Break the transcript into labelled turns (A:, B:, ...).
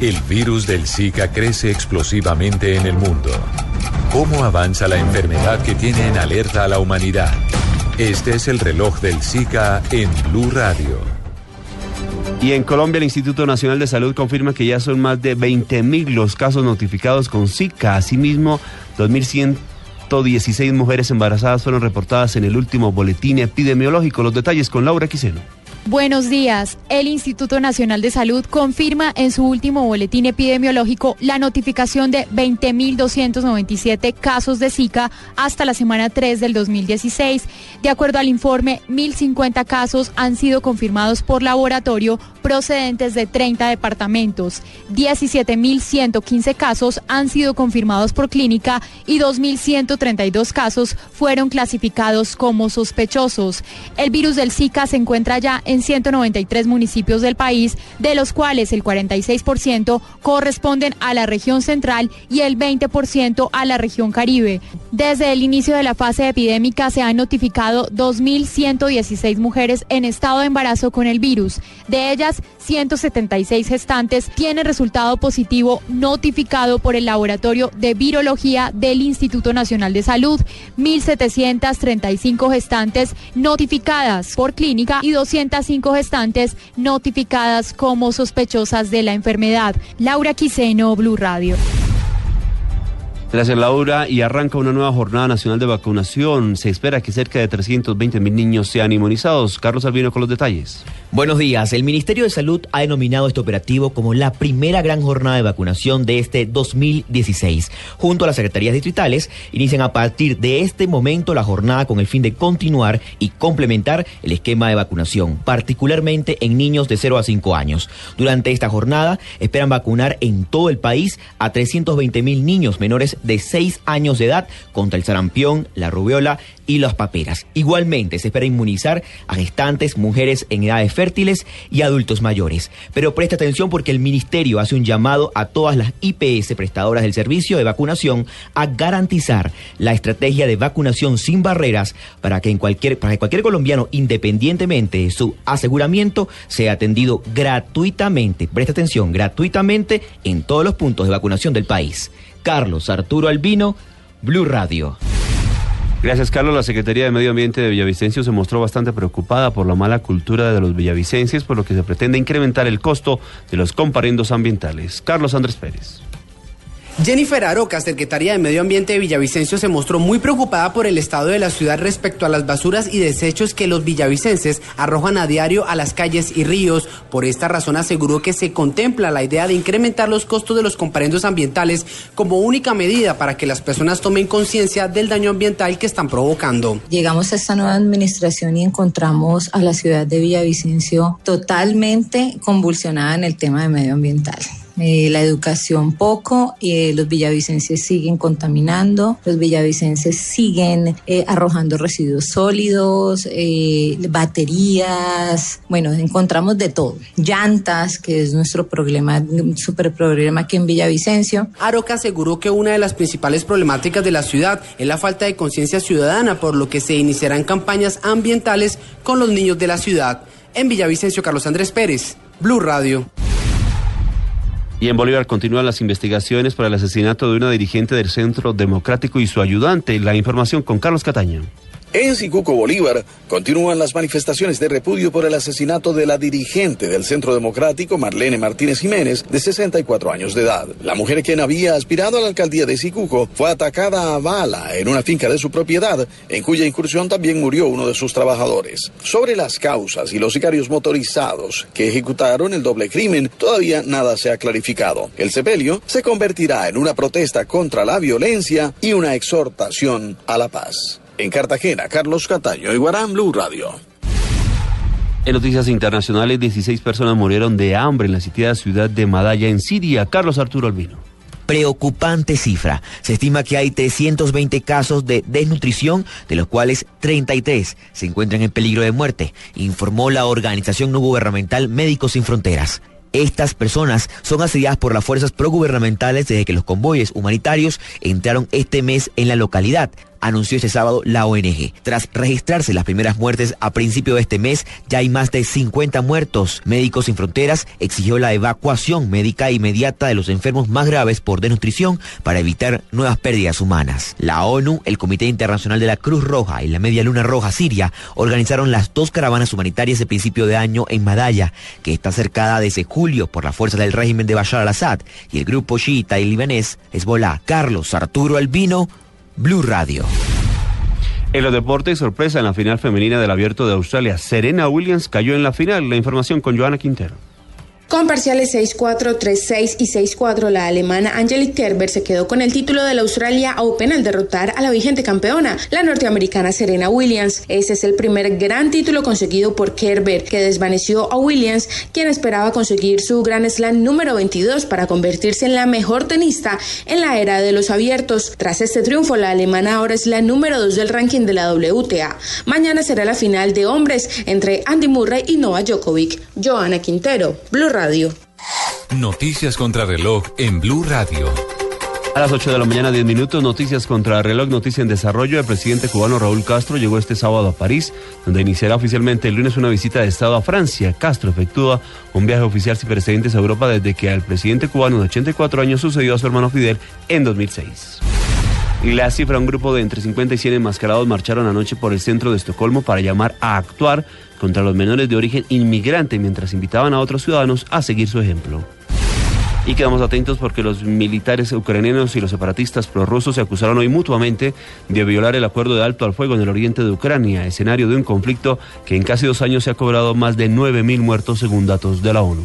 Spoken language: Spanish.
A: El virus del Zika crece explosivamente en el mundo. ¿Cómo avanza la enfermedad que tiene en alerta a la humanidad? Este es el reloj del Zika en Blue Radio.
B: Y en Colombia el Instituto Nacional de Salud confirma que ya son más de 20.000 los casos notificados con Zika. Asimismo, 2.116 mujeres embarazadas fueron reportadas en el último boletín epidemiológico. Los detalles con Laura Quiseno.
C: Buenos días. El Instituto Nacional de Salud confirma en su último boletín epidemiológico la notificación de 20.297 casos de Zika hasta la semana 3 del 2016. De acuerdo al informe, 1.050 casos han sido confirmados por laboratorio procedentes de 30 departamentos. 17.115 casos han sido confirmados por clínica y 2.132 casos fueron clasificados como sospechosos. El virus del Zika se encuentra ya en 193 municipios del país, de los cuales el 46% corresponden a la región central y el 20% a la región caribe. Desde el inicio de la fase epidémica se han notificado 2.116 mujeres en estado de embarazo con el virus. De ellas, 176 gestantes tienen resultado positivo notificado por el Laboratorio de Virología del Instituto Nacional de Salud, 1.735 gestantes notificadas por clínica y 205 gestantes notificadas como sospechosas de la enfermedad. Laura Quiseno, Blue Radio.
B: Gracias Laura y arranca una nueva jornada nacional de vacunación. Se espera que cerca de 320 mil niños sean inmunizados. Carlos Albino con los detalles.
D: Buenos días. El Ministerio de Salud ha denominado este operativo como la primera gran jornada de vacunación de este 2016. Junto a las secretarías distritales, inician a partir de este momento la jornada con el fin de continuar y complementar el esquema de vacunación, particularmente en niños de 0 a 5 años. Durante esta jornada esperan vacunar en todo el país a 320 mil niños menores de 6 años de edad contra el sarampión, la rubiola y las paperas. Igualmente se espera inmunizar a gestantes, mujeres en edades y adultos mayores. Pero presta atención porque el ministerio hace un llamado a todas las IPS prestadoras del servicio de vacunación a garantizar la estrategia de vacunación sin barreras para que en cualquier para que cualquier colombiano independientemente de su aseguramiento sea atendido gratuitamente. Presta atención, gratuitamente en todos los puntos de vacunación del país. Carlos Arturo Albino, Blue Radio.
B: Gracias, Carlos. La Secretaría de Medio Ambiente de Villavicencio se mostró bastante preocupada por la mala cultura de los villavicenses, por lo que se pretende incrementar el costo de los comparendos ambientales. Carlos Andrés Pérez.
E: Jennifer Aroca, secretaria de Medio Ambiente de Villavicencio, se mostró muy preocupada por el estado de la ciudad respecto a las basuras y desechos que los villavicenses arrojan a diario a las calles y ríos. Por esta razón aseguró que se contempla la idea de incrementar los costos de los comparendos ambientales como única medida para que las personas tomen conciencia del daño ambiental que están provocando.
F: Llegamos a esta nueva administración y encontramos a la ciudad de Villavicencio totalmente convulsionada en el tema de medio ambiental. Eh, la educación poco, eh, los villavicenses siguen contaminando, los villavicenses siguen eh, arrojando residuos sólidos, eh, baterías, bueno, encontramos de todo, llantas, que es nuestro problema, super problema aquí en Villavicencio.
E: Aroca aseguró que una de las principales problemáticas de la ciudad es la falta de conciencia ciudadana, por lo que se iniciarán campañas ambientales con los niños de la ciudad. En Villavicencio, Carlos Andrés Pérez, Blue Radio.
B: Y en Bolívar continúan las investigaciones por el asesinato de una dirigente del Centro Democrático y su ayudante. La información con Carlos Cataño.
G: En Sicuco, Bolívar, continúan las manifestaciones de repudio por el asesinato de la dirigente del Centro Democrático, Marlene Martínez Jiménez, de 64 años de edad. La mujer quien había aspirado a la alcaldía de Sicuco fue atacada a bala en una finca de su propiedad, en cuya incursión también murió uno de sus trabajadores. Sobre las causas y los sicarios motorizados que ejecutaron el doble crimen, todavía nada se ha clarificado. El sepelio se convertirá en una protesta contra la violencia y una exhortación a la paz. En Cartagena, Carlos Cataño, Iguarán Blue Radio.
B: En noticias internacionales, 16 personas murieron de hambre en la sitiada ciudad de Madaya, en Siria. Carlos Arturo Albino.
D: Preocupante cifra. Se estima que hay 320 casos de desnutrición, de los cuales 33 se encuentran en peligro de muerte, informó la organización no gubernamental Médicos Sin Fronteras. Estas personas son asediadas por las fuerzas progubernamentales desde que los convoyes humanitarios entraron este mes en la localidad. Anunció este sábado la ONG. Tras registrarse las primeras muertes a principio de este mes, ya hay más de 50 muertos. Médicos Sin Fronteras exigió la evacuación médica inmediata de los enfermos más graves por desnutrición para evitar nuevas pérdidas humanas. La ONU, el Comité Internacional de la Cruz Roja y la Media Luna Roja Siria organizaron las dos caravanas humanitarias de principio de año en Madaya, que está cercada desde julio por la fuerza del régimen de Bashar al-Assad y el grupo chiita y libanés Hezbollah. Carlos Arturo Albino, Blue Radio.
B: En los deportes, sorpresa en la final femenina del Abierto de Australia. Serena Williams cayó en la final. La información con Joana Quintero.
H: Con parciales 6-4, 3-6 y 6-4, la alemana Angelique Kerber se quedó con el título del Australia Open al derrotar a la vigente campeona, la norteamericana Serena Williams. Ese es el primer gran título conseguido por Kerber, que desvaneció a Williams, quien esperaba conseguir su Gran Slam número 22 para convertirse en la mejor tenista en la era de los abiertos. Tras este triunfo, la alemana ahora es la número 2 del ranking de la WTA. Mañana será la final de hombres entre Andy Murray y Novak Djokovic. Joana Quintero, Blue Radio.
A: Noticias contra reloj en Blue Radio.
B: A las 8 de la mañana, 10 minutos, noticias contra reloj, noticia en desarrollo. El presidente cubano Raúl Castro llegó este sábado a París, donde iniciará oficialmente el lunes una visita de Estado a Francia. Castro efectúa un viaje oficial sin precedentes a Europa desde que al presidente cubano de 84 años sucedió a su hermano Fidel en 2006. La cifra, un grupo de entre 50 y 100 enmascarados marcharon anoche por el centro de Estocolmo para llamar a actuar contra los menores de origen inmigrante mientras invitaban a otros ciudadanos a seguir su ejemplo. Y quedamos atentos porque los militares ucranianos y los separatistas prorrusos se acusaron hoy mutuamente de violar el acuerdo de alto al fuego en el oriente de Ucrania, escenario de un conflicto que en casi dos años se ha cobrado más de 9.000 muertos según datos de la ONU.